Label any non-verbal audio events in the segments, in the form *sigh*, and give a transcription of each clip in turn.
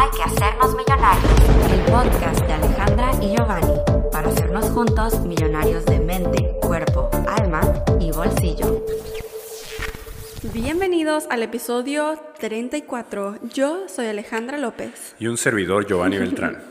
Hay que hacernos millonarios. El podcast de Alejandra y Giovanni para hacernos juntos millonarios de mente, cuerpo, alma y bolsillo. Bienvenidos al episodio 34. Yo soy Alejandra López. Y un servidor, Giovanni Beltrán. *laughs*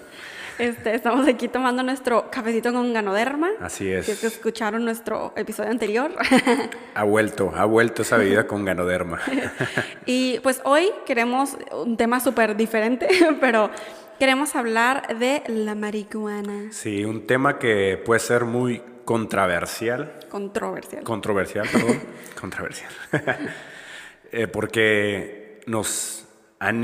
Este, estamos aquí tomando nuestro cafecito con ganoderma. Así es. Si es que escucharon nuestro episodio anterior. *laughs* ha vuelto, ha vuelto esa bebida con ganoderma. *laughs* y pues hoy queremos un tema súper diferente, *laughs* pero queremos hablar de la marihuana. Sí, un tema que puede ser muy controversial. Controversial. Controversial, perdón. controversial. Eh, porque nos han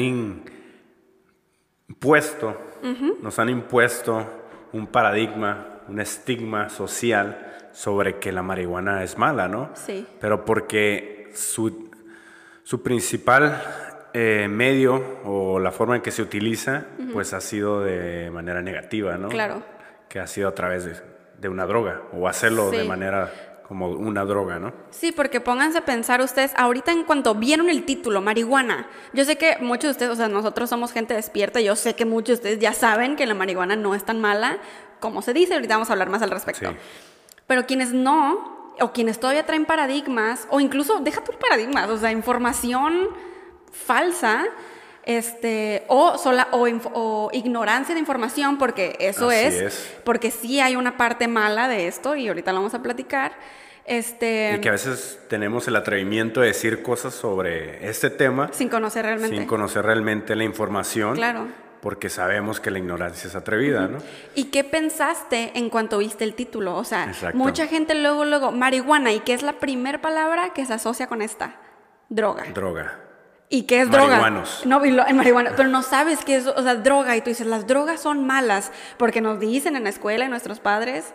nos han impuesto un paradigma, un estigma social sobre que la marihuana es mala, ¿no? Sí. Pero porque su, su principal eh, medio o la forma en que se utiliza, pues ha sido de manera negativa, ¿no? Claro. Que ha sido a través de, una droga o hacerlo de manera como una droga, ¿no? Sí, porque pónganse a pensar ustedes, ahorita en cuanto vieron el título, marihuana, yo sé que muchos de ustedes, o sea, nosotros somos gente despierta, yo sé que muchos de ustedes ya saben que la marihuana no es tan mala como se dice, ahorita vamos a hablar más al respecto. Pero quienes no, o quienes todavía traen paradigmas, o incluso, deja tus paradigmas, o sea, información falsa, este, o, sola, o, ignorancia de información, porque eso es, porque sí hay una parte mala de esto, y ahorita lo vamos a platicar. Este, y que a veces tenemos el atrevimiento de decir cosas sobre este tema. Sin conocer realmente. Sin conocer realmente la información. Claro. Porque sabemos que la ignorancia es atrevida, ¿no? ¿Y qué pensaste en cuanto viste el título? O sea, mucha gente luego, luego, marihuana, ¿y qué es la primera palabra que se asocia con esta? Droga. Droga. ¿Y qué es droga? No, en marihuana, pero no sabes qué es, o sea, droga. Y tú dices, las drogas son malas, porque nos dicen en la escuela y nuestros padres,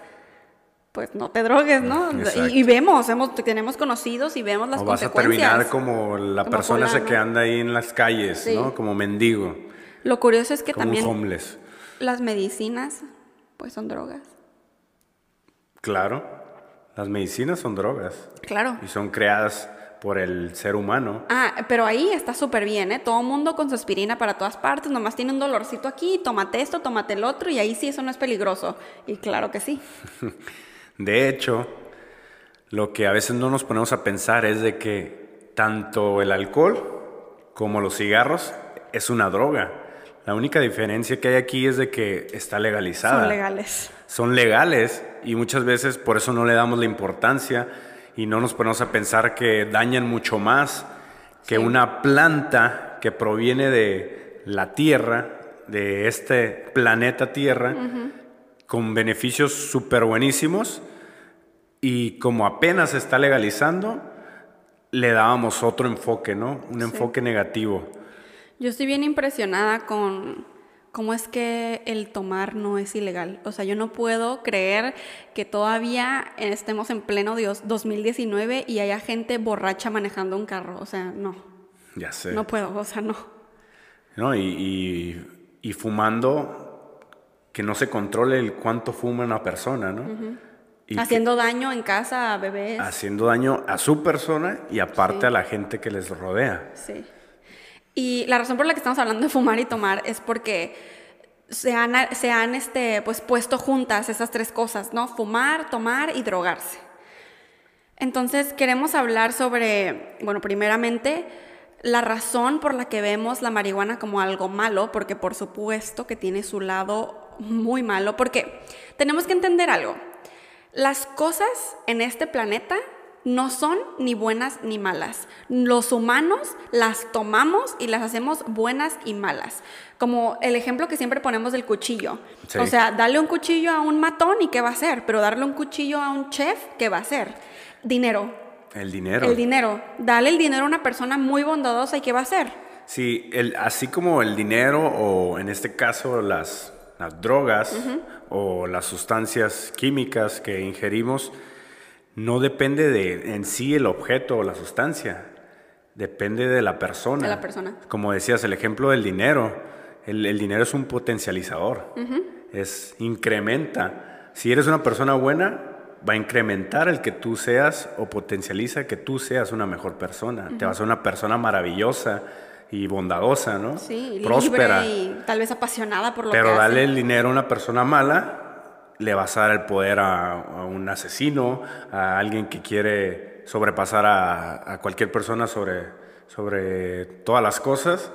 pues no te drogues, ¿no? Y, vemos, hemos, tenemos conocidos y vemos las o vas a terminar como la persona esa que anda ahí en las calles, ¿no? Como mendigo. Lo curioso es que como también homeless. las medicinas, pues son drogas. Claro, las medicinas son drogas. Claro. Y son creadas por el ser humano. Ah, pero ahí está súper bien, ¿eh? Todo mundo con su aspirina para todas partes, nomás tiene un dolorcito aquí, tómate esto, tómate el otro, y ahí sí eso no es peligroso. Y claro que sí. *laughs* de hecho, lo que a veces no nos ponemos a pensar es de que tanto el alcohol como los cigarros es una droga. La única diferencia que hay aquí es de que está legalizada. Son legales. Son legales y muchas veces por eso no le damos la importancia y no nos ponemos a pensar que dañan mucho más que una planta que proviene de la Tierra, de este planeta Tierra, con beneficios súper buenísimos y como apenas se está legalizando, le dábamos otro enfoque, ¿no? Un enfoque negativo. Yo estoy bien impresionada con ¿Cómo es que el tomar no es ilegal? O sea, yo no puedo creer que todavía estemos en pleno 2019 y haya gente borracha manejando un carro. O sea, no. Ya sé. No puedo, o sea, no. No, y, fumando, que no se controle el cuánto fuma una persona, ¿no? haciendo daño en casa a bebés. Haciendo daño a su persona y aparte a la gente que les rodea. Sí. Y la razón por la que estamos hablando de fumar y tomar es porque se han, se han este, pues, puesto juntas esas tres cosas, ¿no? Fumar, tomar y drogarse. Entonces queremos hablar sobre, bueno, primeramente, la razón por la que vemos la marihuana como algo malo, porque por supuesto que tiene su lado muy malo, porque tenemos que entender algo. Las cosas en este planeta no son ni buenas ni malas. Los humanos las tomamos y las hacemos buenas y malas. Como el ejemplo que siempre ponemos del cuchillo. O sea, darle un cuchillo a un matón y ¿qué va a hacer? Pero darle un cuchillo a un chef, ¿qué va a hacer? Dinero. El dinero. El dinero. Dale el dinero a una persona muy bondadosa y ¿qué va a hacer? Sí, el, así como el dinero o en este caso las, las drogas o las sustancias químicas que ingerimos, no depende de en sí el objeto o la sustancia, depende de la persona. De la persona. Como decías, el ejemplo del dinero. El, dinero es un potencializador, es incrementa. Si eres una persona buena, va a incrementar el que tú seas o potencializa que tú seas una mejor persona. Te vas a ser una persona maravillosa y bondadosa, ¿no? Sí, próspera. libre y tal vez apasionada por lo Pero que darle hace. el dinero a una persona mala, le vas a dar el poder a, a un asesino, a alguien que quiere sobrepasar a, a cualquier persona sobre, sobre todas las cosas.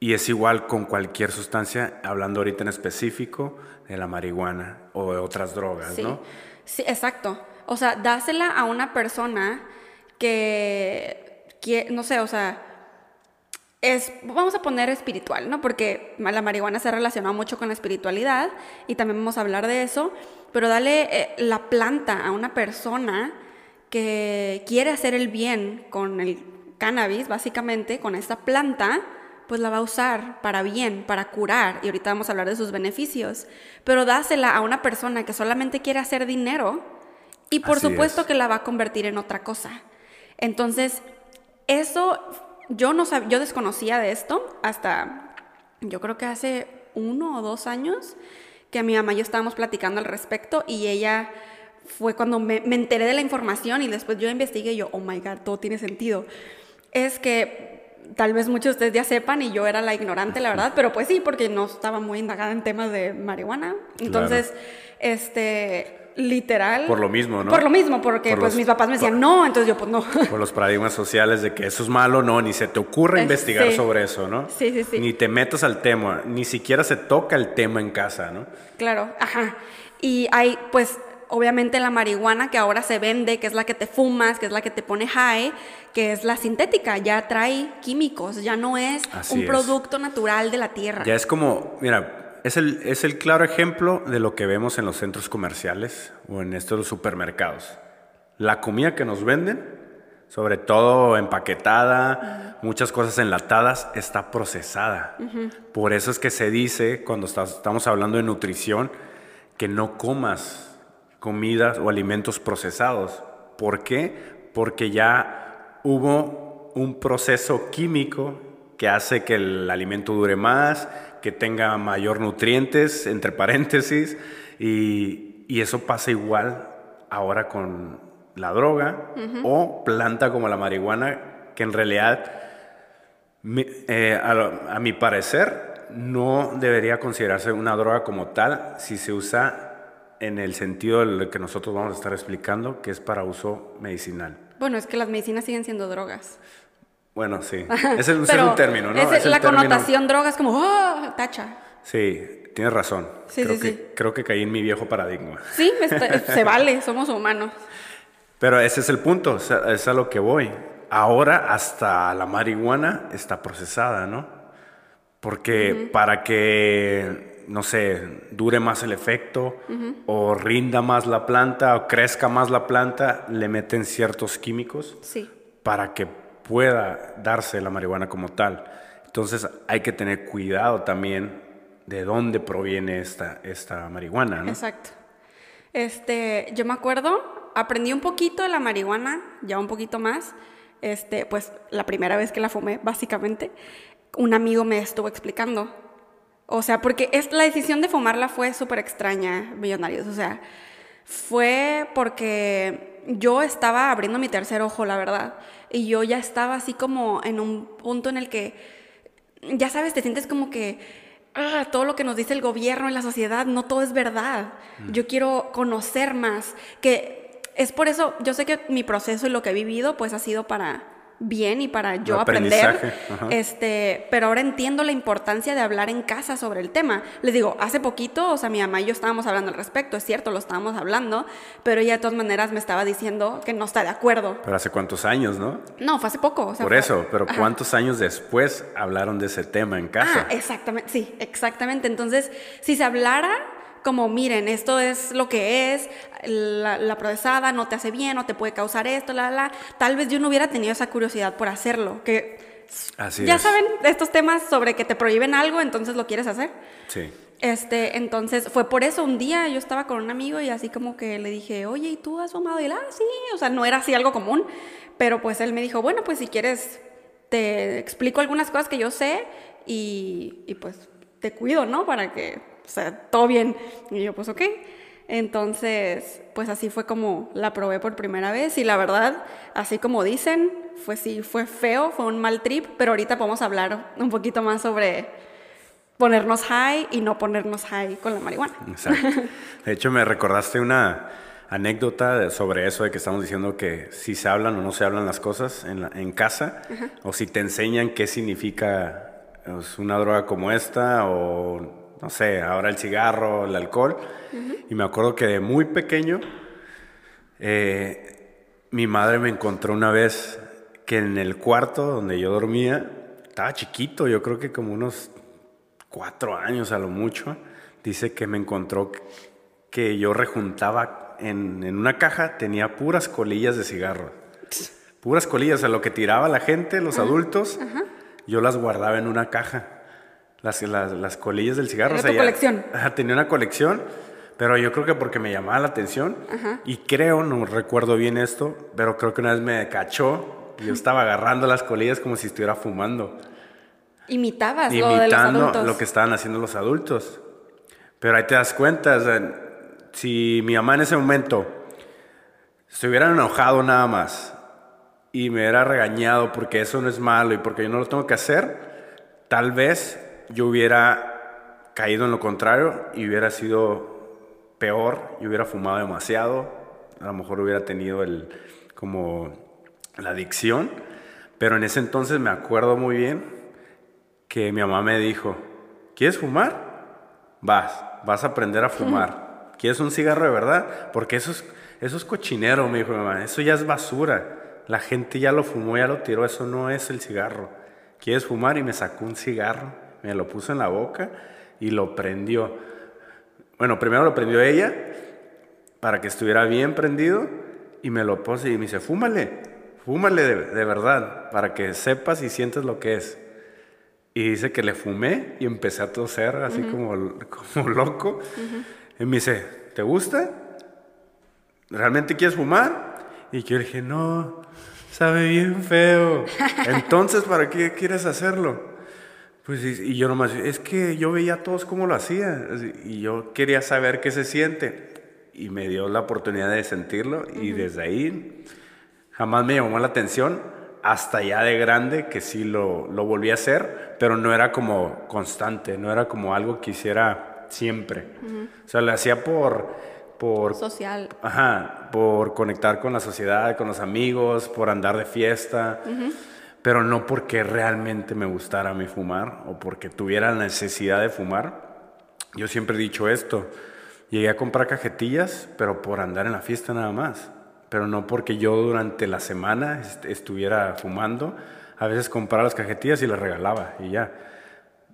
Y es igual con cualquier sustancia, hablando ahorita en específico de la marihuana o de otras drogas, Sí, ¿no? sí, exacto. O sea, dásela a una persona que, que, no sé, o sea, es, vamos a poner espiritual, ¿no? Porque la marihuana se ha relacionado mucho con la espiritualidad y también vamos a hablar de eso, pero dale eh, la planta a una persona que quiere hacer el bien con el cannabis, básicamente, con esta planta, pues la va a usar para bien, para curar, y ahorita vamos a hablar de sus beneficios, pero dásela a una persona que solamente quiere hacer dinero y por Así supuesto es. que la va a convertir en otra cosa. Entonces, eso yo no sab- yo desconocía de esto hasta yo creo que hace uno o dos años que mi mamá y yo estábamos platicando al respecto y ella fue cuando me, me enteré de la información y después yo investigué y yo, oh my god, todo tiene sentido. Es que tal vez muchos de ustedes ya sepan y yo era la ignorante, la verdad, pero pues sí, porque no estaba muy indagada en temas de marihuana. Entonces, este, literal. Por lo mismo, ¿no? Por lo mismo, porque Por pues los- mis papás me decían, no, entonces yo pues no. *laughs* Por los paradigmas sociales de que eso es malo, no, ni se te ocurre Eh, investigar sí. sobre eso, ¿no? Sí, sí, sí. Ni te metas al tema, ni siquiera se toca el tema en casa, ¿no? Claro, ajá. Y hay, pues, obviamente la marihuana que ahora se vende, que es la que te fumas, que es la que te pone high, que es la sintética, ya trae químicos, ya no es Así un es. producto natural de la tierra. Ya es como, mira, es el, es el claro ejemplo de lo que vemos en los centros comerciales o en estos supermercados. La comida que nos venden, sobre todo empaquetada, muchas cosas enlatadas, está procesada. Por eso es que se dice, cuando estás- estamos hablando de nutrición, que no comas comidas o alimentos procesados. ¿Por qué? Porque ya hubo un proceso químico que hace que el alimento dure más, que tenga mayor nutrientes, entre paréntesis, y, y eso pasa igual ahora con la droga o planta como la marihuana, que en realidad, mi- eh, a, a mi parecer, no debería considerarse una droga como tal si se usa en el sentido de lo que nosotros vamos a estar explicando, que es para uso medicinal. Bueno, es que las medicinas siguen siendo drogas. Bueno, sí. *laughs* Ese, ese es un término, ¿no? es- la término- connotación droga es como, ¡oh! Tacha. Sí, tienes razón. Sí, creo, sí, que, sí. creo que caí en mi viejo paradigma. Sí, está- *laughs* se vale, somos humanos. Pero ese es el punto, o sea, es a lo que voy. Ahora hasta la marihuana está procesada, ¿no? Porque para que, no sé, dure más el efecto o rinda más la planta o crezca más la planta, le meten ciertos químicos Sí. para que pueda darse la marihuana como tal. Entonces hay que tener cuidado también de dónde proviene esta, esta marihuana, ¿no? Exacto. Este, yo me acuerdo, aprendí un poquito de la marihuana, ya un poquito más. Este, pues la primera vez que la fumé, básicamente, un amigo me estuvo explicando. O sea, porque es, la decisión de fumarla fue súper extraña, millonarios. O sea, fue porque yo estaba abriendo mi tercer ojo, la verdad. Y yo ya estaba así como en un punto en el que ya sabes, te sientes como que ah, todo lo que nos dice el gobierno y la sociedad, no todo es verdad. Yo quiero conocer más, que es por eso, yo sé que mi proceso y lo que he vivido, pues ha sido para bien y para yo aprender. ajá. Este, pero ahora entiendo la importancia de hablar en casa sobre el tema. Les digo, hace poquito, o sea, mi mamá y yo estábamos hablando al respecto, es cierto, lo estábamos hablando, pero ella de todas maneras me estaba diciendo que no está de acuerdo. Pero hace cuántos años, ¿no? No, fue hace poco. o sea, Por fue- eso, pero Ajá. ¿cuántos años después hablaron de ese tema en casa? Ah, exactamente, sí, exactamente. Entonces, si se hablara como, miren, esto es lo que es, la, la procesada no te hace bien, no te puede causar esto, la, la, tal vez yo no hubiera tenido esa curiosidad por hacerlo, que Así ya es. saben estos temas sobre que te prohíben algo, entonces lo quieres hacer. Sí. Este, entonces fue por eso un día yo estaba con un amigo y así como que le dije, oye, ¿y tú has fumado? Y él, ah, sí, o sea, no era así algo común, pero pues él me dijo, bueno, pues si quieres, te explico algunas cosas que yo sé y, y pues te cuido, ¿no? Para que, o sea, todo bien. Y yo, pues ok. Entonces, pues así fue como la probé por primera vez y la verdad, así como dicen, fue sí, fue feo, fue un mal trip, pero ahorita podemos hablar un poquito más sobre ponernos high y no ponernos high con la marihuana. Exacto. *laughs* De hecho, me recordaste una anécdota sobre eso de que estamos diciendo que si se hablan o no se hablan las cosas en, la- en casa, o si te enseñan qué significa pues, una droga como esta, o no sé, ahora el cigarro, el alcohol. Y me acuerdo que de muy pequeño, eh, mi madre me encontró una vez que en el cuarto donde yo dormía, estaba chiquito, yo creo que como unos cuatro años a lo mucho, dice que me encontró que yo rejuntaba en, en una caja, tenía puras colillas de cigarro. Puras colillas, a lo que tiraba la gente, los adultos, yo las guardaba en una caja. Las, las, las colillas del cigarro. Era tu ya- colección. Ajá, tenía una colección, pero yo creo que porque me llamaba la atención. Y creo, no recuerdo bien esto, pero creo que una vez me cachó y yo estaba agarrando las colillas como si estuviera fumando Imitabas lo de los imitando adultos. lo que estaban haciendo los adultos. Pero ahí te das cuenta, o sea, si mi mamá en ese momento se hubiera enojado nada más y me hubiera regañado porque eso no es malo y porque yo no lo tengo que hacer, tal vez yo hubiera caído en lo contrario y hubiera sido peor y hubiera fumado demasiado, a lo mejor hubiera tenido el como la adicción, pero en ese entonces me acuerdo muy bien que mi mamá me dijo, ¿quieres fumar? Vas, vas a aprender a fumar. ¿Quieres un cigarro de verdad? Porque eso es, eso es cochinero, me dijo mi mamá, eso ya es basura. La gente ya lo fumó, ya lo tiró, eso no es el cigarro. ¿Quieres fumar? Y me sacó un cigarro, me lo puso en la boca y lo prendió. Bueno, primero lo prendió ella para que estuviera bien prendido y me lo puse y me dice, fúmale, fúmale de, de verdad, para que sepas y sientes lo que es. Y dice que le fumé y empecé a toser así como, *laughs* como loco. Y me dice, ¿te gusta? ¿Realmente quieres fumar? Y yo dije, no, sabe bien feo. *laughs* Entonces, ¿para qué quieres hacerlo? Pues, y, y yo nomás, es que yo veía a todos cómo lo hacían. Y yo quería saber qué se siente. Y me dio la oportunidad de sentirlo. Y desde ahí jamás me llamó la atención. Hasta ya de grande, que sí lo, lo volví a hacer, pero no era como constante, no era como algo que hiciera siempre. O sea, lo hacía por, por Social. Ajá, por conectar con la sociedad, con los amigos, por andar de fiesta, pero no porque realmente me gustara mí fumar o porque tuviera la necesidad de fumar. Yo siempre he dicho esto, llegué a comprar cajetillas, pero por andar en la fiesta nada más, pero no porque yo durante la semana est- estuviera fumando. A veces compraba las cajetillas y las regalaba y ya.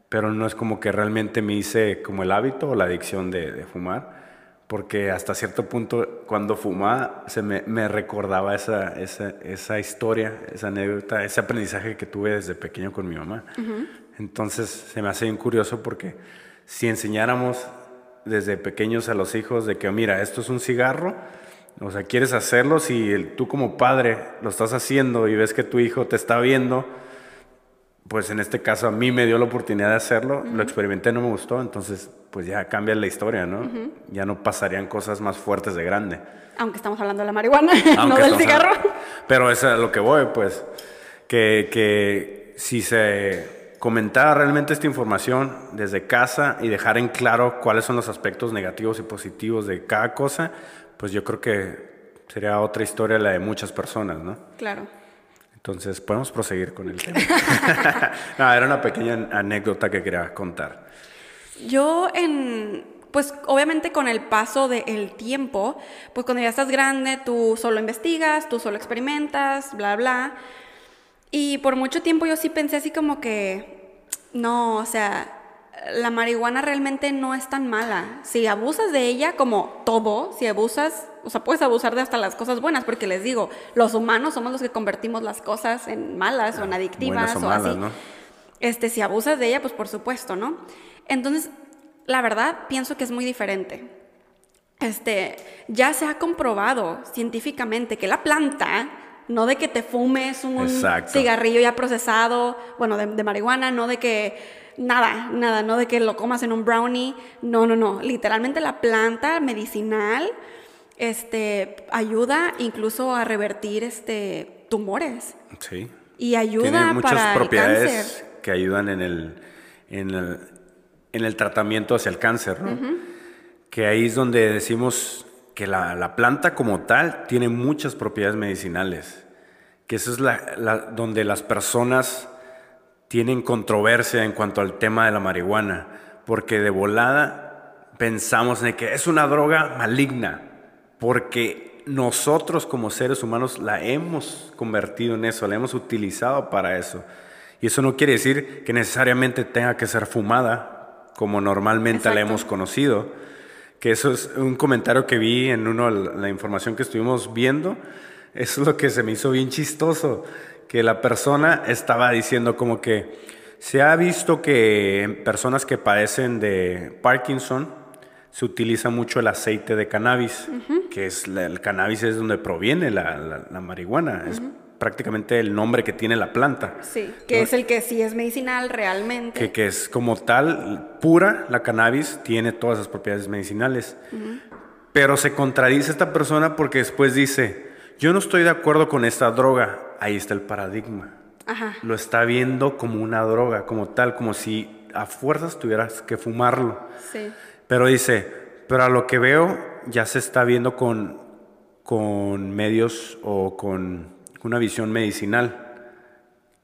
Pero no es como que realmente me hice como el hábito o la adicción de fumar porque hasta cierto punto cuando fumaba se me, me recordaba esa, esa, esa historia, esa anécdota, ese aprendizaje que tuve desde pequeño con mi mamá. Entonces se me hace bien curioso porque si enseñáramos desde pequeños a los hijos de que mira, esto es un cigarro, o sea, quieres hacerlo, si el- tú como padre lo estás haciendo y ves que tu hijo te está viendo, pues en este caso a mí me dio la oportunidad de hacerlo, lo experimenté, no me gustó, entonces pues ya cambia la historia, ¿no? Ya no pasarían cosas más fuertes de grande. Aunque estamos hablando de la marihuana, *laughs* no del cigarro. hablando- Pero eso es a lo que voy, pues, que, que si se comentara realmente esta información desde casa y dejar en claro cuáles son los aspectos negativos y positivos de cada cosa, pues yo creo que sería otra historia la de muchas personas, ¿no? Claro. Entonces, podemos proseguir con el tema. *laughs* No, era una pequeña anécdota que quería contar. Yo en, pues obviamente con el paso del tiempo, pues cuando ya estás grande, tú solo investigas, tú solo experimentas, bla, bla. Y por mucho tiempo yo sí pensé así como que, no, o sea, la marihuana realmente no es tan mala. Si abusas de ella, como todo, si abusas, o sea, puedes abusar de hasta las cosas buenas, porque les digo, los humanos somos los que convertimos las cosas en malas o en adictivas Buenas o o, malas, así. ¿no? Este, si abusas de ella, pues por supuesto, ¿no? Entonces, la verdad, pienso que es muy diferente. Este, ya se ha comprobado científicamente que la planta no de que te fumes un Exacto. cigarrillo ya procesado, bueno, de, de marihuana, no de que nada, nada, no de que lo comas en un brownie, no, no, no, literalmente la planta medicinal este, ayuda incluso a revertir este, tumores Sí. y ayuda Tiene muchas para el propiedades cáncer. que ayudan en el, en el, en el tratamiento hacia el cáncer, ¿no? Que ahí es donde decimos que la, la planta como tal tiene muchas propiedades medicinales. Que eso es la, la- donde las personas tienen controversia en cuanto al tema de la marihuana. Porque de volada pensamos en que es una droga maligna. Porque nosotros como seres humanos la hemos convertido en eso, la hemos utilizado para eso. Y eso no quiere decir que necesariamente tenga que ser fumada, como normalmente la hemos conocido. Que eso es un comentario que vi en uno la información que estuvimos viendo. Eso es lo que se me hizo bien chistoso. Que la persona estaba diciendo como que se ha visto que en personas que padecen de Parkinson se utiliza mucho el aceite de cannabis, que es el cannabis es donde proviene la, la- la marihuana. Es prácticamente el nombre que tiene la planta. Sí, que es el que sí es medicinal realmente. Que, que es como tal, pura, la cannabis tiene todas esas propiedades medicinales. Pero se contradice esta persona porque después dice, yo no estoy de acuerdo con esta droga. Ahí está el paradigma. Ajá. Lo está viendo como una droga, como tal, como si a fuerzas tuvieras que fumarlo. Sí. Pero dice, pero a lo que veo ya se está viendo con, con medios o con una visión medicinal.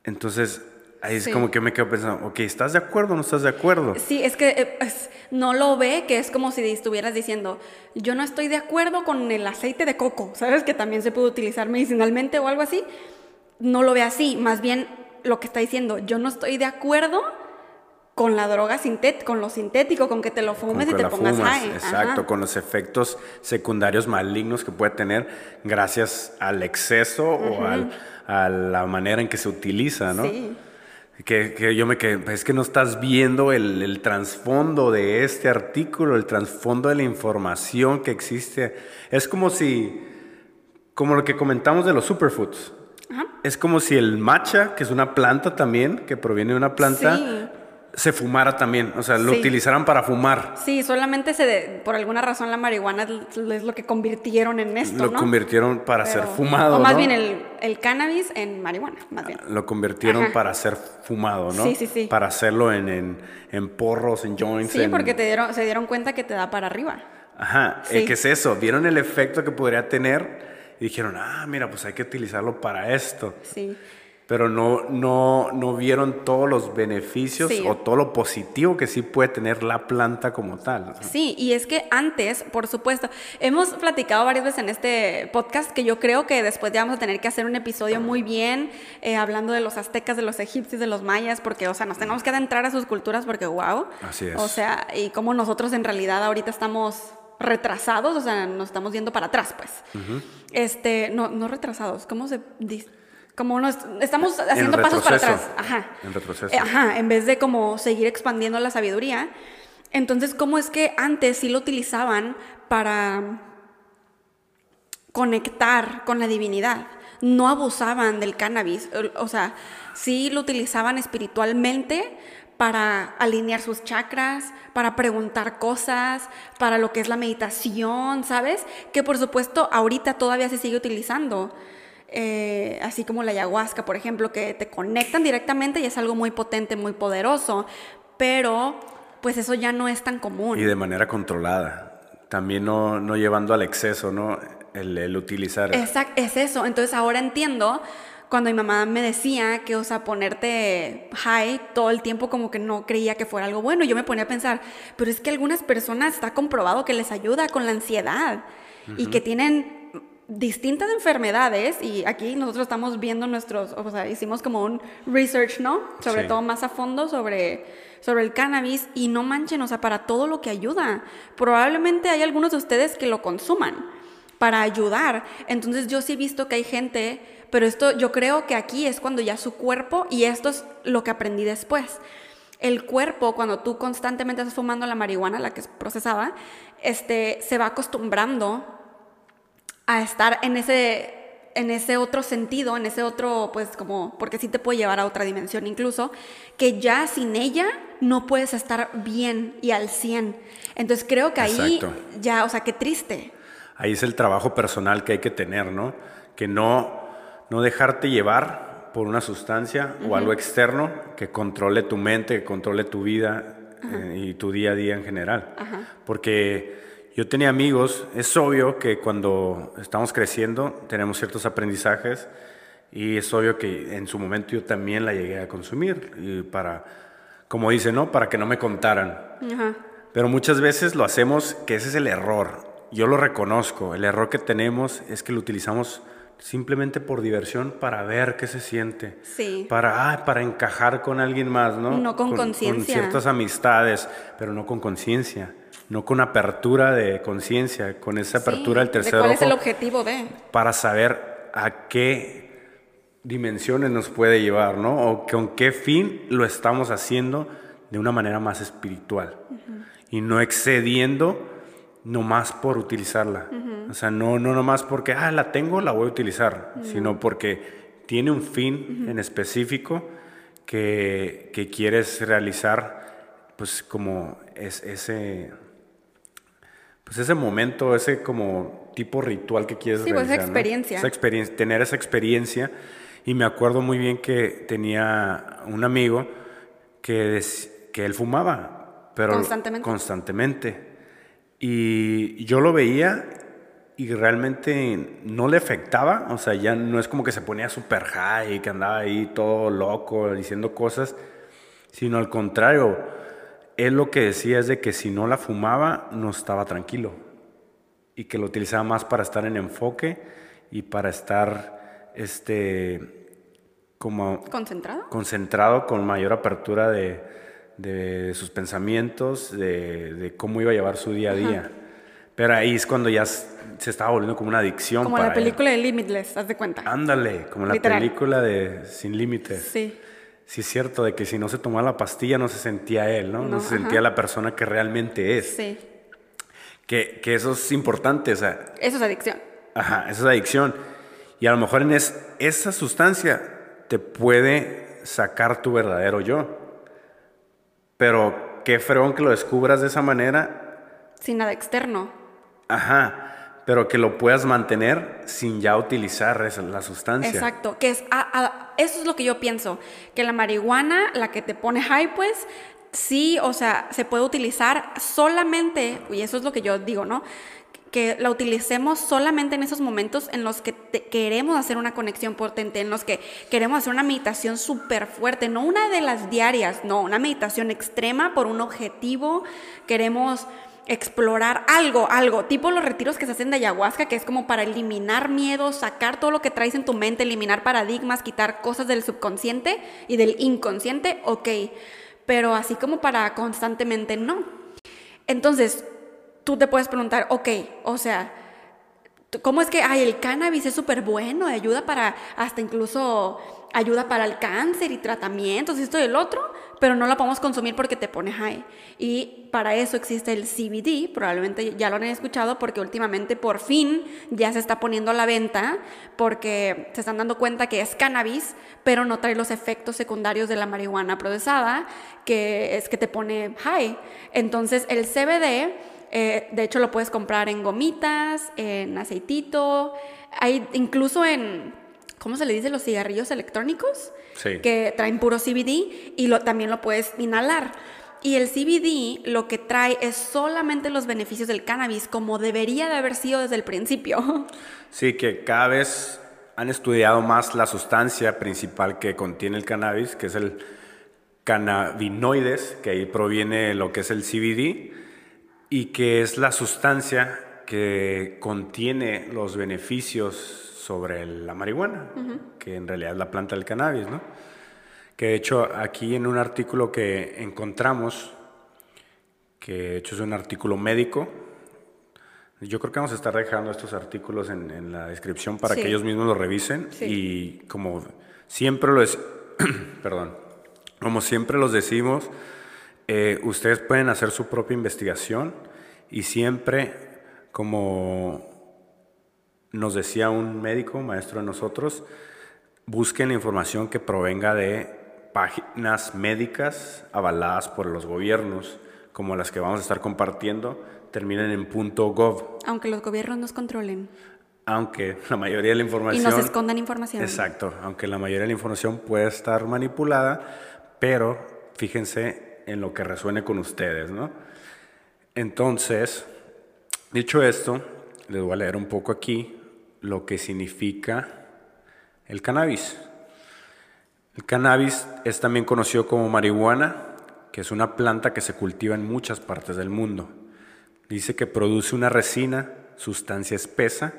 Entonces, ahí es Sí. como que me quedo pensando, ok, ¿estás de acuerdo o no estás de acuerdo? Sí, es que eh, es- no lo ve, que es como si estuvieras diciendo, yo no estoy de acuerdo con el aceite de coco, ¿sabes? Que también se puede utilizar medicinalmente o algo así. No lo ve así, más bien lo que está diciendo, yo no estoy de acuerdo con la droga sintética, con lo sintético, con que te lo fumes y te pongas fumas, high. Exacto, Ajá. con los efectos secundarios malignos que puede tener gracias al exceso o al- a la manera en que se utiliza, ¿no? Sí. Que, que yo me quedé, es que no estás viendo el, el trasfondo de este artículo, el trasfondo de la información que existe. Es como si, como lo que comentamos de los superfoods. Ajá. Es como si el matcha, que es una planta también, que proviene de una planta, Sí. Se fumara también. O sea, lo Sí. utilizaran para fumar. Sí, solamente se de- por alguna razón la marihuana es lo que convirtieron en esto, lo ¿no? convirtieron para ser fumado. O más ¿no? bien el, el cannabis en marihuana, más bien. Lo convirtieron Ajá. para ser fumado, ¿no? Sí, sí, sí. Para hacerlo en, en, en porros, en joints. Sí, en- porque te dieron, se dieron cuenta que te da para arriba. Ajá, Sí. eh, ¿qué es eso? Vieron el efecto que podría tener y dijeron, ah, mira, pues hay que utilizarlo para esto. Sí. Pero no, no, no vieron todos los beneficios Sí. o todo lo positivo que sí puede tener la planta como tal. Sí, y es que antes, por supuesto, hemos platicado varias veces en este podcast que yo creo que después ya vamos a tener que hacer un episodio muy bien eh, hablando de los aztecas, de los egipcios, de los mayas, porque, o sea, nos tenemos que adentrar a sus culturas porque, wow. Así es. O sea, y como nosotros en realidad ahorita estamos retrasados, o sea, nos estamos yendo para atrás, pues. Este, no, no retrasados, ¿cómo se dice? Como nos estamos haciendo pasos para atrás. Ajá. En retroceso. Eh, Ajá, en vez de como seguir expandiendo la sabiduría. Entonces, ¿cómo es que antes sí lo utilizaban para conectar con la divinidad? No abusaban del cannabis, o o sea, sí lo utilizaban espiritualmente para alinear sus chakras, para preguntar cosas, para lo que es la meditación, ¿sabes? Que por supuesto ahorita todavía se sigue utilizando. Eh, así como la ayahuasca, por ejemplo, que te conectan directamente y es algo muy potente, muy poderoso, pero pues eso ya no es tan común. Y de manera controlada. También no, no llevando al exceso, ¿no? El, el utilizar. Exacto, es eso. Entonces ahora entiendo cuando mi mamá me decía que, o sea, ponerte high todo el tiempo como que no creía que fuera algo bueno. Yo me ponía a pensar, pero es que algunas personas está comprobado que les ayuda con la ansiedad y que tienen distintas enfermedades y aquí nosotros estamos viendo nuestros, o sea, hicimos como un research, ¿no? Sobre Sí. todo más a fondo sobre, sobre el cannabis y no manchen, o sea, para todo lo que ayuda. Probablemente hay algunos de ustedes que lo consuman para ayudar. Entonces yo sí he visto que hay gente, pero esto yo creo que aquí es cuando ya su cuerpo, y esto es lo que aprendí después, el cuerpo cuando tú constantemente estás fumando la marihuana, la que es procesada, este, se va acostumbrando a estar en ese en ese otro sentido, en ese otro, pues como, porque sí te puede llevar a otra dimensión incluso, que ya sin ella no puedes estar bien y al 100. Entonces creo que ahí ya, o sea, qué triste. Ahí es el trabajo personal que hay que tener, ¿no? Que no, no dejarte llevar por una sustancia o algo externo que controle tu mente, que controle tu vida eh, y tu día a día en general. Porque yo tenía amigos, es obvio que cuando estamos creciendo tenemos ciertos aprendizajes y es obvio que en su momento yo también la llegué a consumir y para, como dice, ¿no? Para que no me contaran. Pero muchas veces lo hacemos, que ese es el error. Yo lo reconozco. El error que tenemos es que lo utilizamos simplemente por diversión para ver qué se siente. Sí. Para, ah, para encajar con alguien más, ¿no? No con conciencia. Con ciertas amistades, pero no con conciencia no con apertura de conciencia, con esa apertura del tercer ¿Cuál es el objetivo de? Para saber a qué dimensiones nos puede llevar, ¿no? O con qué fin lo estamos haciendo de una manera más espiritual. Y no excediendo nomás por utilizarla. O sea, no, no nomás porque, ah, la tengo, la voy a utilizar, sino porque tiene un fin en específico que, que, quieres realizar, pues como es, ese pues ese momento, ese como tipo ritual que quieres sí, pues esa experiencia. Esa experiencia, tener esa experiencia. Y me acuerdo muy bien que tenía un amigo que, que él fumaba, pero constantemente. constantemente. Y yo lo veía y realmente no le afectaba, o sea, ya no es como que se ponía super high y que andaba ahí todo loco diciendo cosas, sino al contrario, él lo que decía es de que si no la fumaba no estaba tranquilo. Y que lo utilizaba más para estar en enfoque y para estar este como concentrado concentrado con mayor apertura de, sus pensamientos de, cómo iba a llevar su día a día. Pero ahí es cuando ya se estaba volviendo como una adicción como la película de Limitless haz de cuenta. Ándale como la película de Sin Límites. Sí sí es cierto de que si no se tomaba la pastilla no se sentía él, ¿no? No, se sentía la persona que realmente es. Sí. Que, que, eso es importante, o sea. Eso es adicción. Ajá, eso es adicción. Y a lo mejor en esa sustancia te puede sacar tu verdadero yo. Pero qué fregón que lo descubras de esa manera. Sin nada externo. Ajá pero que lo puedas mantener sin ya utilizar esa, la sustancia. Exacto, que es, eso es lo que yo pienso, que la marihuana, la que te pone high, pues sí, o sea, se puede utilizar solamente, y eso es lo que yo digo, ¿no? que la utilicemos solamente en esos momentos en los que queremos hacer una conexión potente, en los que queremos hacer una meditación súper fuerte, no una de las diarias, no, una meditación extrema por un objetivo, queremos explorar algo, algo, tipo los retiros que se hacen de ayahuasca, que es como para eliminar miedos, sacar todo lo que traes en tu mente, eliminar paradigmas, quitar cosas del subconsciente y del inconsciente, ok, pero así como para constantemente no. Entonces, tú te puedes preguntar, ok, o sea, ¿cómo es que, ay, el cannabis es súper bueno, ayuda para, hasta incluso ayuda para el cáncer y tratamientos, esto y el otro? pero no la podemos consumir porque te pone high. Y para eso existe el CBD, probablemente ya lo han escuchado porque últimamente por fin ya se está poniendo a la venta porque se están dando cuenta que es cannabis, pero no trae los efectos secundarios de la marihuana procesada, que es que te pone high. Entonces el CBD, eh, de hecho lo puedes comprar en gomitas, en aceitito, hay incluso en ¿cómo se le dice? Los cigarrillos electrónicos, que traen puro CBD y lo, también lo puedes inhalar. Y el CBD lo que trae es solamente los beneficios del cannabis, como debería de haber sido desde el principio. *laughs* Sí, que cada vez han estudiado más la sustancia principal que contiene el cannabis, que es el cannabinoides, que ahí proviene lo que es el CBD, y que es la sustancia que contiene los beneficios sobre la marihuana, que en realidad es la planta del cannabis, ¿no? Que de hecho aquí en un artículo que encontramos, que de hecho es un artículo médico, yo creo que vamos a estar dejando estos artículos en, la descripción para que ellos mismos lo revisen y como siempre lo es, *clears throat* perdón, como siempre los decimos, eh, ustedes pueden hacer su propia investigación y siempre como nos decía un médico, maestro de nosotros, busquen la información que provenga de páginas médicas avaladas por los gobiernos, como las que vamos a estar compartiendo, terminen en .gov. Aunque los gobiernos nos controlen. Aunque la mayoría de la información... Y nos escondan información. Exacto, aunque la mayoría de la información puede estar manipulada, pero fíjense en lo que resuene con ustedes, ¿no? Entonces, dicho esto, les voy a leer un poco aquí lo que significa el cannabis. El cannabis es también conocido como marihuana, que es una planta que se cultiva en muchas partes del mundo. Dice que produce una resina, sustancia espesa,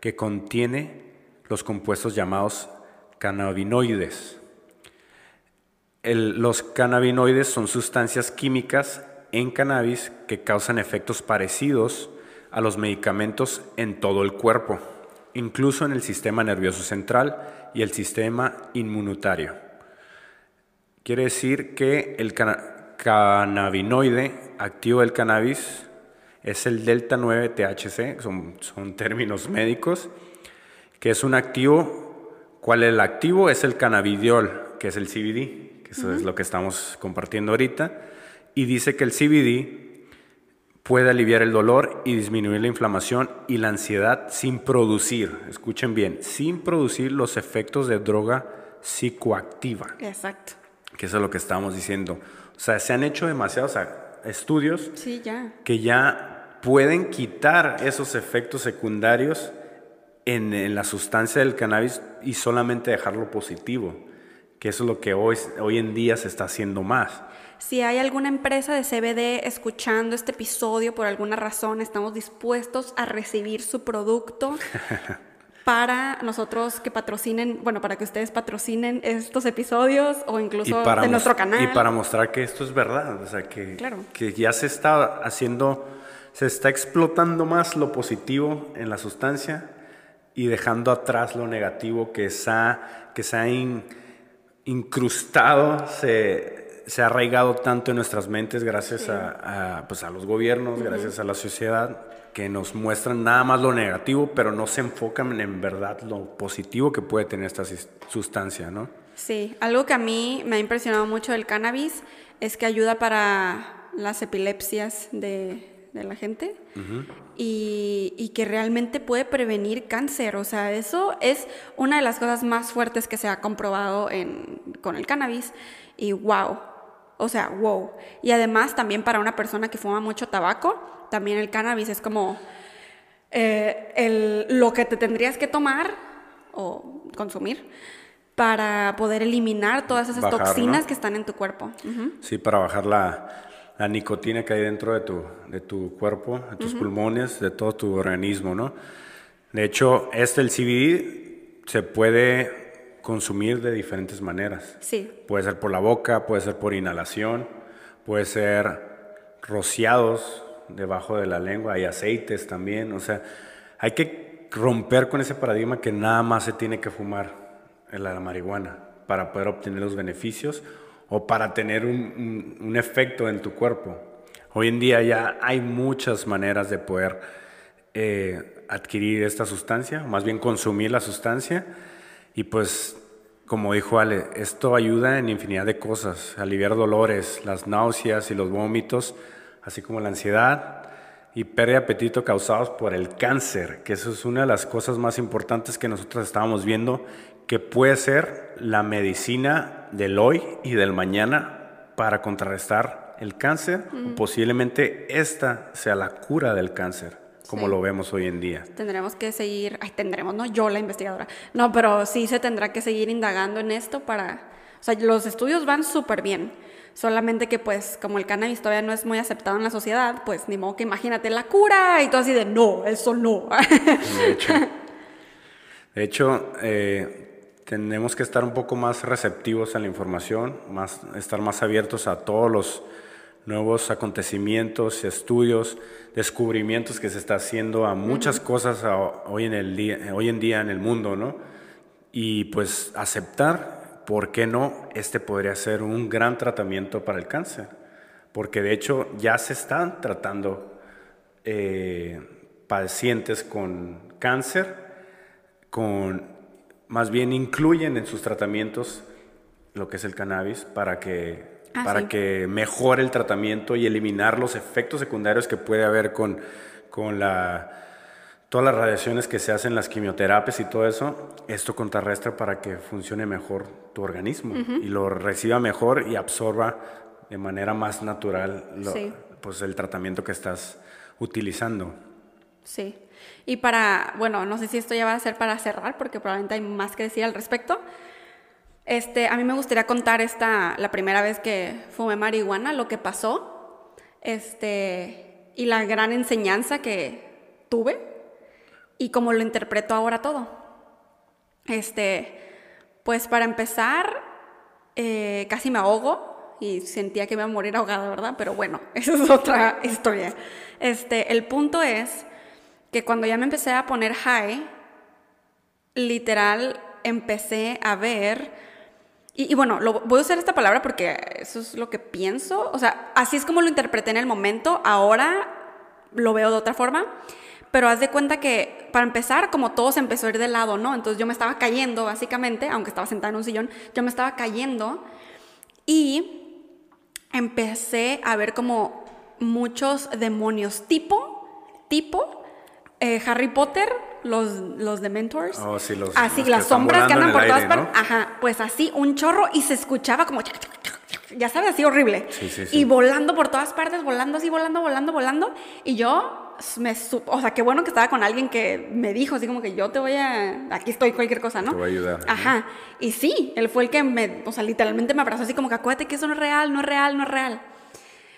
que contiene los compuestos llamados cannabinoides. los cannabinoides son sustancias químicas en cannabis que causan efectos parecidos a los medicamentos en todo el cuerpo, incluso en el sistema nervioso central y el sistema inmunitario. Quiere decir que el cannabinoide activo del cannabis es el delta 9 THC, son, son términos médicos, que es un activo. ¿Cuál es el activo? Es el cannabidiol, que es el CBD, que eso es lo que estamos compartiendo ahorita. Y dice que el CBD puede aliviar el dolor y disminuir la inflamación y la ansiedad sin producir, escuchen bien, sin producir los efectos de droga psicoactiva. Exacto. Que eso es lo que estábamos diciendo. O sea, se han hecho demasiados estudios sí, ya. que ya pueden quitar esos efectos secundarios en, la sustancia del cannabis y solamente dejarlo positivo, que eso es lo que hoy, hoy en día se está haciendo más. Si hay alguna empresa de CBD escuchando este episodio por alguna razón, estamos dispuestos a recibir su producto *laughs* para nosotros que patrocinen, bueno, para que ustedes patrocinen estos episodios o incluso de nuestro canal. Y para mostrar que esto es verdad, o sea, que, que ya se está haciendo se está explotando más lo positivo en la sustancia y dejando atrás lo negativo que se ha, que se ha incrustado, se, se, ha arraigado tanto en nuestras mentes gracias a, pues a, los gobiernos, gracias a la sociedad, que nos muestran nada más lo negativo, pero no se enfocan en verdad lo positivo que puede tener esta sustancia, ¿no? Sí, algo que a mí me ha impresionado mucho del cannabis es que ayuda para las epilepsias de, de la gente y, que realmente puede prevenir cáncer. O sea, eso es una de las cosas más fuertes que se ha comprobado con el cannabis. Y wow, o sea, wow. Y además también para una persona que fuma mucho tabaco, también el cannabis es como eh, lo que te tendrías que tomar o consumir para poder eliminar todas esas toxinas que están en tu cuerpo. Sí, para bajar la, la nicotina que hay dentro de tu, de tu cuerpo, de tus pulmones, de todo tu organismo, ¿no? De hecho, este, el CBD, se puede consumir de diferentes maneras. Sí. Puede ser por la boca, puede ser por inhalación, puede ser rociados debajo de la lengua, hay aceites también, o sea, hay que romper con ese paradigma que nada más se tiene que fumar la marihuana para poder obtener los beneficios o para tener un, efecto en tu cuerpo. Hoy en día ya hay muchas maneras de poder eh, adquirir esta sustancia, más bien consumir la sustancia. Y pues, como dijo Ale, esto ayuda en infinidad de cosas, aliviar dolores, las náuseas y los vómitos, así como la ansiedad y pérdida de apetito causados por el cáncer, que eso es una de las cosas más importantes que nosotros estábamos viendo que puede ser la medicina del hoy y del mañana para contrarrestar el cáncer, o posiblemente esta sea la cura del cáncer, como lo vemos hoy en día. Tendremos que seguir, ay, tendremos, no yo la investigadora, no, pero sí se tendrá que seguir indagando en esto para, o sea, los estudios van súper bien, solamente que pues como el cannabis todavía no es muy aceptado en la sociedad, pues ni modo que imagínate la cura y todo así de, no, eso no. De *laughs* hecho, de hecho eh, tenemos que estar un poco más receptivos a la información, más, estar más abiertos a todos los nuevos acontecimientos, estudios, descubrimientos que se está haciendo a muchas cosas hoy, en el día, hoy en día en el mundo, ¿no? Y pues aceptar, ¿por qué no? Este podría ser un gran tratamiento para el cáncer, porque de hecho ya se están tratando eh, pacientes con cáncer con, más bien incluyen en sus tratamientos lo que es el cannabis para que, Ah, para sí. que mejore el tratamiento y eliminar los efectos secundarios que puede haber con, con la, todas las radiaciones que se hacen, las quimioterapias y todo eso. Esto contrarresta para que funcione mejor tu organismo y lo reciba mejor y absorba de manera más natural lo- Sí. pues, el tratamiento que estás utilizando. Sí. Y para, bueno, no sé si esto ya va a ser para cerrar, porque probablemente hay más que decir al respecto. Este, a mí me gustaría contar esta, la primera vez que fumé marihuana, lo que pasó, este, y la gran enseñanza que tuve, y cómo lo interpreto ahora todo. Este, pues para empezar, eh, casi me ahogo y sentía que me iba a morir ahogada, ¿verdad? Pero bueno, *laughs* esa es otra historia. Este, el punto es que cuando ya me empecé a poner high, literal empecé a ver, y, bueno, lo, voy a usar esta palabra porque eso es lo que pienso, o sea, así es como lo interpreté en el momento, ahora lo veo de otra forma, pero haz de cuenta que para empezar, como todo se empezó a ir de lado, ¿no? Entonces yo me estaba cayendo, básicamente, aunque estaba sentada en un sillón, yo me estaba cayendo y empecé a ver como muchos demonios, tipo, tipo eh, Harry Potter, los, los Dementors. Oh, sí, los- Así, los que las están sombras que andan por todas partes. Ajá, pues así, un chorro y se escuchaba como... Ya sabes, así horrible. Sí, sí. Y volando por todas partes, volando así, volando, volando, volando. Y yo me... su- O sea, qué bueno que estaba con alguien que me dijo así como que yo te voy a... Aquí estoy, cualquier cosa, ¿no? Te voy a ayudar. Ajá. Y sí, él fue el que me... O sea, literalmente me abrazó así como que acuérdate que eso no es real, no es real, no es real.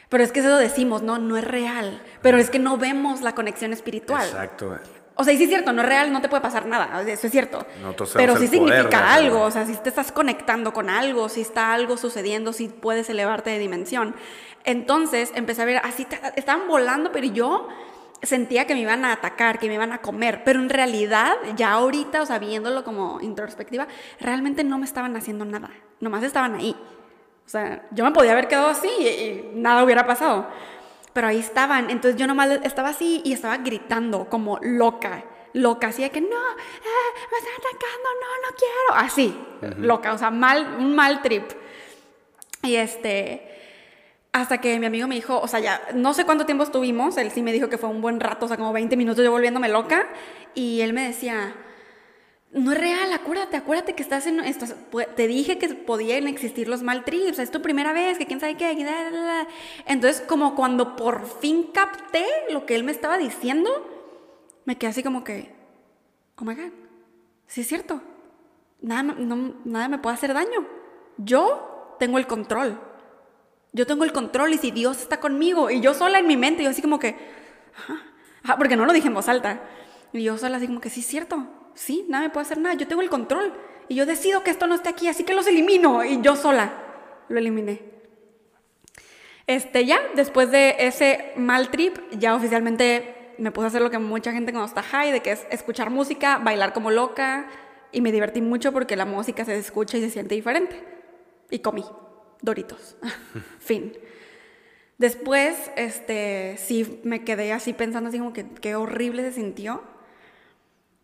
Pero es que eso decimos, no, no es real. Pero es que no vemos la conexión espiritual. Exacto. O sea, y sí es cierto, no es real, no te puede pasar nada, eso es cierto. Nosotros Pero sí significa algo, o sea, si te estás conectando con algo, si está algo sucediendo, si puedes elevarte de dimensión. Entonces empecé a ver, así ta- estaban volando, pero yo sentía que me iban a atacar, que me iban a comer, pero en realidad, ya ahorita, o sea, viéndolo como introspectiva, realmente no me estaban haciendo nada, nomás estaban ahí. O sea, yo me podía haber quedado así y, y nada hubiera pasado. Pero ahí estaban. Entonces yo nomás estaba así y estaba gritando como loca. Loca, así de que no, ah, me están atacando, no, no quiero. Así, loca, o sea, mal, un mal trip. Y este, hasta que mi amigo me dijo, o sea, ya no sé cuánto tiempo estuvimos, él sí me dijo que fue un buen rato, o sea, como 20 minutos yo volviéndome loca, y él me decía, no es real, acuérdate, acuérdate que estás en, estás- te dije que podían existir los mal trips, es tu primera vez, que quién sabe qué, da, da, da". entonces como cuando por fin capté lo que él me estaba diciendo, me quedé así como que, oh my god, sí es cierto, nada, no- nada me puede hacer daño, yo tengo el control, yo tengo el control y si Dios está conmigo y yo sola en mi mente, yo así como que, ajá, porque no lo dije en voz alta. Y yo sola así como que sí es cierto, sí, nada me puede hacer nada, yo tengo el control y yo decido que esto no esté aquí, así que los elimino y yo sola lo eliminé. Este ya, después de ese mal trip, ya oficialmente me puse a hacer lo que mucha gente cuando está high, de que es escuchar música, bailar como loca y me divertí mucho porque la música se escucha y se siente diferente. Y comí Doritos. *laughs* fin. Después, este, sí me quedé así pensando así como que qué horrible se sintió.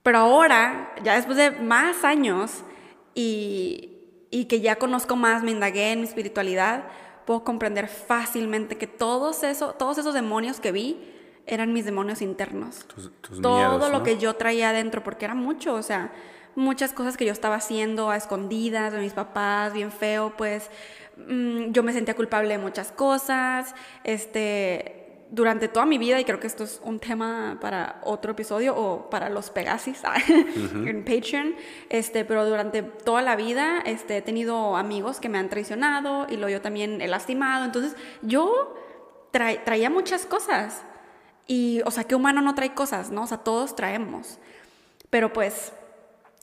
Pero ahora, ya después de más años y, y que ya conozco más, me indagué en mi espiritualidad, puedo comprender fácilmente que todos, eso, todos esos demonios que vi eran mis demonios internos. Tus- tus Todo miedos, lo que yo traía adentro, porque era mucho, o sea, muchas cosas que yo estaba haciendo a escondidas de mis papás, bien feo, pues mm, yo me sentía culpable de muchas cosas, este, durante toda mi vida, y creo que esto es un tema para otro episodio o para los Pegasis *laughs* en Patreon, este, pero durante toda la vida este, he tenido amigos que me han traicionado y lo yo también he lastimado, entonces yo tra- traía muchas cosas. Y, o sea, ¿qué humano no trae cosas, no? O sea, todos traemos. Pero pues,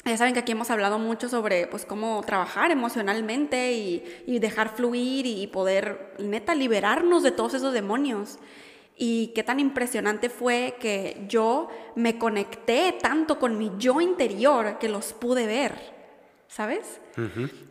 ya saben que aquí hemos hablado mucho sobre, pues, cómo trabajar emocionalmente y, y dejar fluir y poder, neta, liberarnos de todos esos demonios. Y qué tan impresionante fue que yo me conecté tanto con mi yo interior que los pude ver. ¿sabes?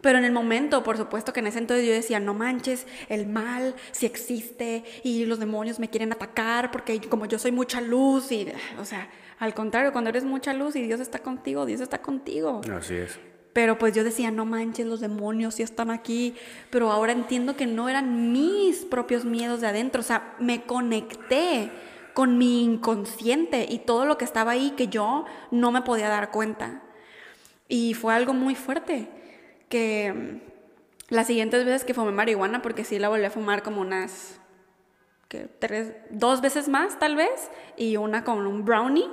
Pero en el momento, por supuesto que en ese entonces yo decía, no manches, el mal sí existe y los demonios me quieren atacar porque como yo soy mucha luz y, o sea, al contrario, cuando eres mucha luz y Dios está contigo, Dios está contigo. Así es. Pero pues yo decía, no manches, los demonios sí están aquí. Pero ahora entiendo que no eran mis propios miedos de adentro. O sea, me conecté con mi inconsciente y todo lo que estaba ahí que yo no me podía dar cuenta. Y fue algo muy fuerte. Que mm, las siguientes veces que fumé marihuana, porque sí la volví a fumar como unas que dos veces más tal vez, y una con un brownie,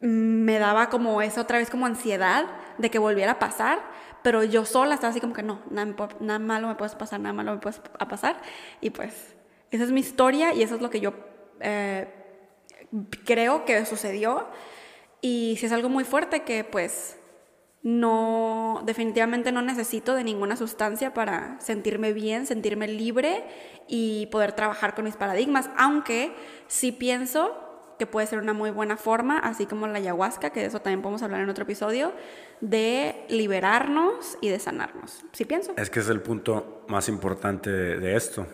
me daba como esa otra vez como ansiedad de que volviera a pasar, pero yo sola estaba así como que no, nada, malo me puede pasar, nada malo me puede pasar, y pues esa es mi historia y eso es lo que yo eh, creo que sucedió, y si es algo muy fuerte que pues no, definitivamente no necesito de ninguna sustancia para sentirme bien, sentirme libre y poder trabajar con mis paradigmas, aunque sí pienso que puede ser una muy buena forma, así como la ayahuasca, que de eso también podemos hablar en otro episodio, de liberarnos y de sanarnos. Sí pienso. Es que es el punto más importante de, esto.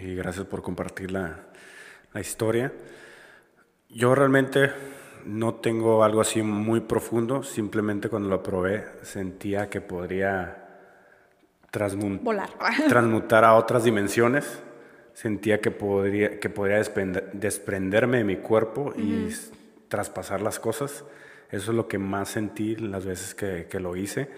Y gracias por compartir la, la historia. Yo realmente no tengo algo así muy profundo, simplemente cuando lo probé sentía que podría *laughs* transmutar a otras dimensiones, sentía que podría, que podría desprenderme de mi cuerpo y traspasar las cosas. Eso es lo que más sentí las veces que, que lo hice.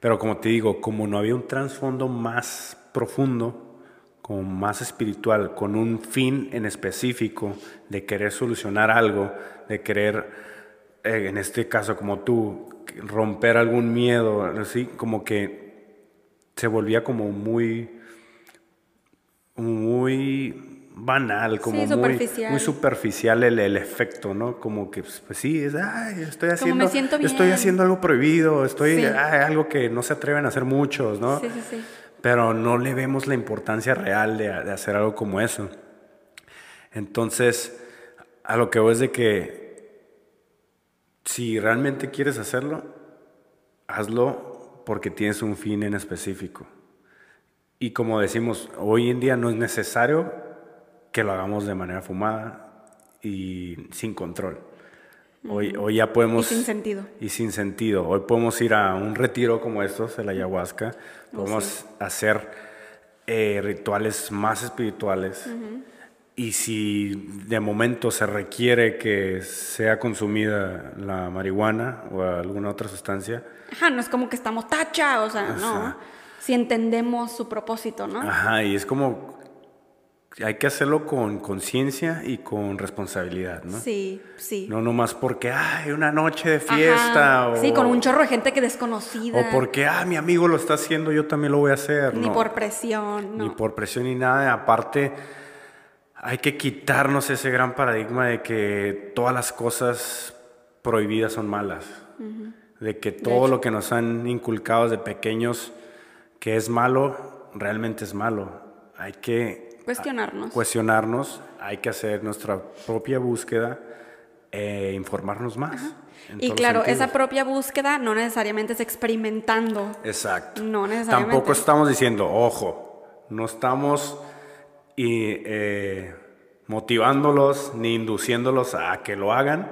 Pero como te digo, como no había un trasfondo más profundo, como más espiritual, con un fin en específico de querer solucionar algo, de querer, eh, en este caso como tú, romper algún miedo, así como que se volvía como muy, muy banal, como muy, superficial. muy superficial el, el, efecto, ¿no? Como que, pues, sí, es, ay, estoy haciendo, estoy haciendo algo prohibido, estoy, algo que no se atreven a hacer muchos, ¿no? Sí, sí, sí pero no le vemos la importancia real de, hacer algo como eso. Entonces, a lo que voy es de que si realmente quieres hacerlo, hazlo porque tienes un fin en específico. Y como decimos, hoy en día no es necesario que lo hagamos de manera fumada y sin control. Hoy, hoy ya podemos... Y sin sentido. Y sin sentido. Hoy podemos ir a un retiro como estos, el ayahuasca. Oh, podemos hacer eh, rituales más espirituales. Y si de momento se requiere que sea consumida la marihuana o alguna otra sustancia. Ajá, no es como que estamos tacha, o sea, no. Si entendemos su propósito, ¿no? Ajá, y es como hay que hacerlo con conciencia y con responsabilidad, ¿no? Sí, sí. No nomás porque, hay una noche de fiesta. O, sí, con un chorro de gente que desconocida. O porque, ah, mi amigo lo está haciendo, yo también lo voy a hacer. Ni por presión, Ni por presión ni nada. Aparte, hay que quitarnos ese gran paradigma de que todas las cosas prohibidas son malas. De que todo lo que nos han inculcado desde pequeños que es malo, realmente es malo. Hay que Cuestionarnos. Cuestionarnos, hay que hacer nuestra propia búsqueda e informarnos más. Y claro, esa propia búsqueda no necesariamente es experimentando. Exacto. No necesariamente. Tampoco estamos diciendo, ojo, no estamos y, eh, motivándolos ni induciéndolos a que lo hagan.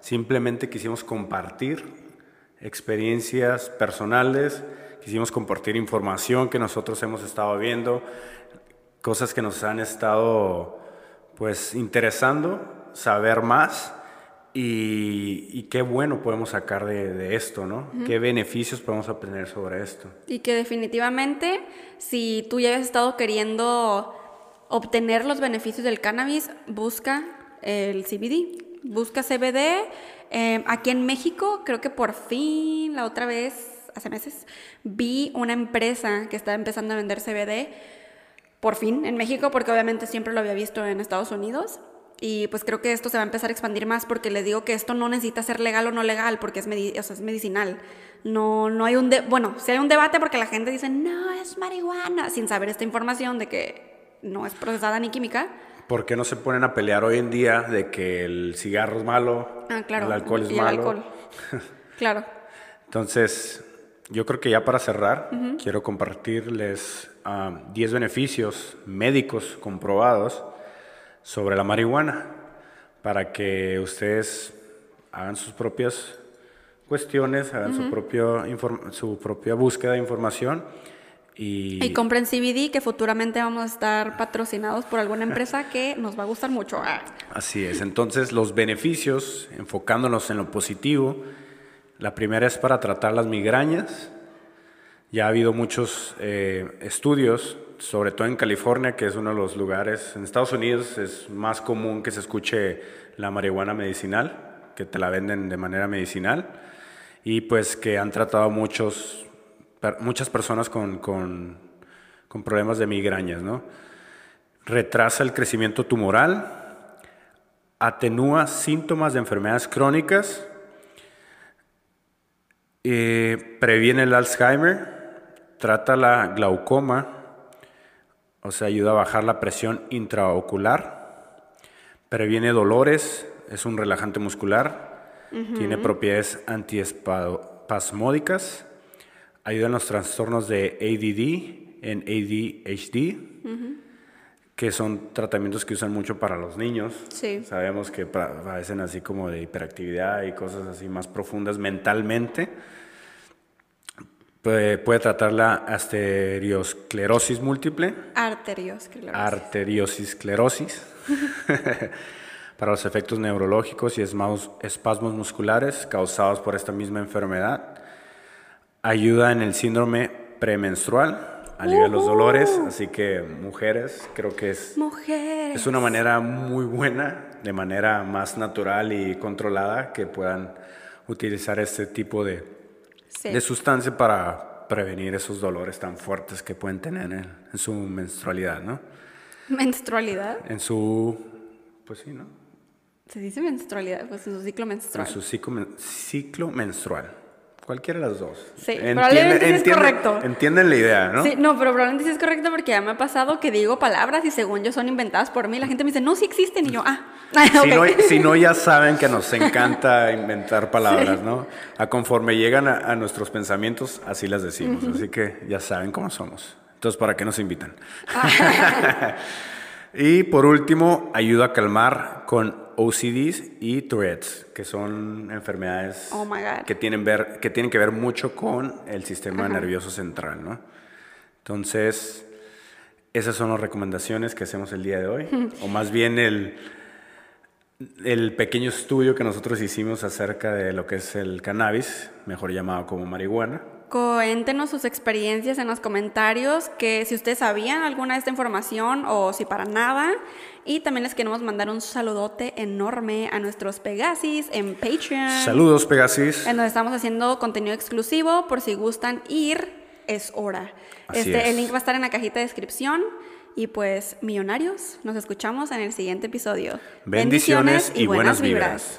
Simplemente quisimos compartir experiencias personales, quisimos compartir información que nosotros hemos estado viendo, cosas que nos han estado pues interesando, saber más y, qué bueno podemos sacar de, esto, ¿no? ¿Qué beneficios podemos obtener sobre esto? Y que definitivamente si tú ya has estado queriendo obtener los beneficios del cannabis, busca el CBD, busca CBD. Em, aquí en México, creo que por fin, la otra vez, hace meses, vi una empresa que estaba empezando a vender CBD por fin en México, porque obviamente siempre lo había visto en Estados Unidos. Y pues creo que esto se va a empezar a expandir más porque le digo que esto no necesita ser legal o no legal porque es, es medicinal. No, no hay un... bueno, si hay un debate porque la gente dice, no, es marihuana, sin saber esta información de que no es procesada ni química. ¿Por qué no se ponen a pelear hoy en día de que el cigarro es malo, ah, claro. el alcohol es malo? *laughs* claro. Entonces, yo creo que ya para cerrar, quiero compartirles 10 beneficios médicos comprobados sobre la marihuana para que ustedes hagan sus propias cuestiones, hagan su, propio su propia búsqueda de información. Y, y compren CBD, que futuramente vamos a estar patrocinados por alguna empresa que nos va a gustar mucho. Ah. Así es, entonces los beneficios, enfocándonos en lo positivo, la primera es para tratar las migrañas. Ya ha habido muchos eh, estudios, sobre todo en California, que es uno de los lugares, en Estados Unidos es más común que se escuche la marihuana medicinal, que te la venden de manera medicinal, y pues que han tratado muchos, muchas personas con, con, con problemas de migrañas. ¿no? Retrasa el crecimiento tumoral, atenúa síntomas de enfermedades crónicas, eh, previene el Alzheimer, trata la glaucoma, o sea, ayuda a bajar la presión intraocular, previene dolores, es un relajante muscular, tiene propiedades antiespasmódicas, ayuda en los trastornos de ADD, en ADHD, que son tratamientos que usan mucho para los niños. Sabemos que padecen así como de hiperactividad y cosas así más profundas mentalmente. Puede, tratar la arteriosclerosis múltiple. Arteriosclerosis. Arteriosclerosis. *laughs* para los efectos neurológicos y espasmos musculares causados por esta misma enfermedad. Ayuda en el síndrome premenstrual alivia los dolores, así que mujeres, creo que es, es una manera muy buena, de manera más natural y controlada, que puedan utilizar este tipo de, de sustancia para prevenir esos dolores tan fuertes que pueden tener en, su menstrualidad, ¿no? ¿Menstrualidad? En su, pues sí, ¿no? Se dice menstrualidad, pues en su ciclo menstrual. En su ciclo, ciclo menstrual. Cualquiera de las dos. Sí, probablemente sí es correcto. Entienden la idea, ¿no? Sí, no, pero probablemente sí es correcto porque ya me ha pasado que digo palabras y según yo son inventadas por mí, la gente me dice, no, sí existen, y yo, ah. *laughs* si, no, si, no, ya saben que nos encanta *laughs* inventar palabras, ¿no? A conforme llegan a, nuestros pensamientos, así las decimos. Así que ya saben cómo somos. Entonces, ¿para qué nos invitan? *laughs* y por último, ayuda a calmar con OCDs y Tourette's, que son enfermedades oh que, tienen ver, que tienen que ver mucho con el sistema nervioso central, ¿no? Entonces, esas son las recomendaciones que hacemos el día de hoy, *laughs* o más bien el, el pequeño estudio que nosotros hicimos acerca de lo que es el cannabis, mejor llamado como marihuana. Cuéntenos sus experiencias en los comentarios, que si ustedes sabían alguna de esta información o si para nada. Y también les queremos mandar un saludote enorme a nuestros Pegasis en Patreon. Saludos Pegasis. En donde estamos haciendo contenido exclusivo. Por si gustan ir, es hora. este, El link va a estar en la cajita de descripción. Y pues, millonarios, nos escuchamos en el siguiente episodio. Bendiciones, y, buenas, vibras.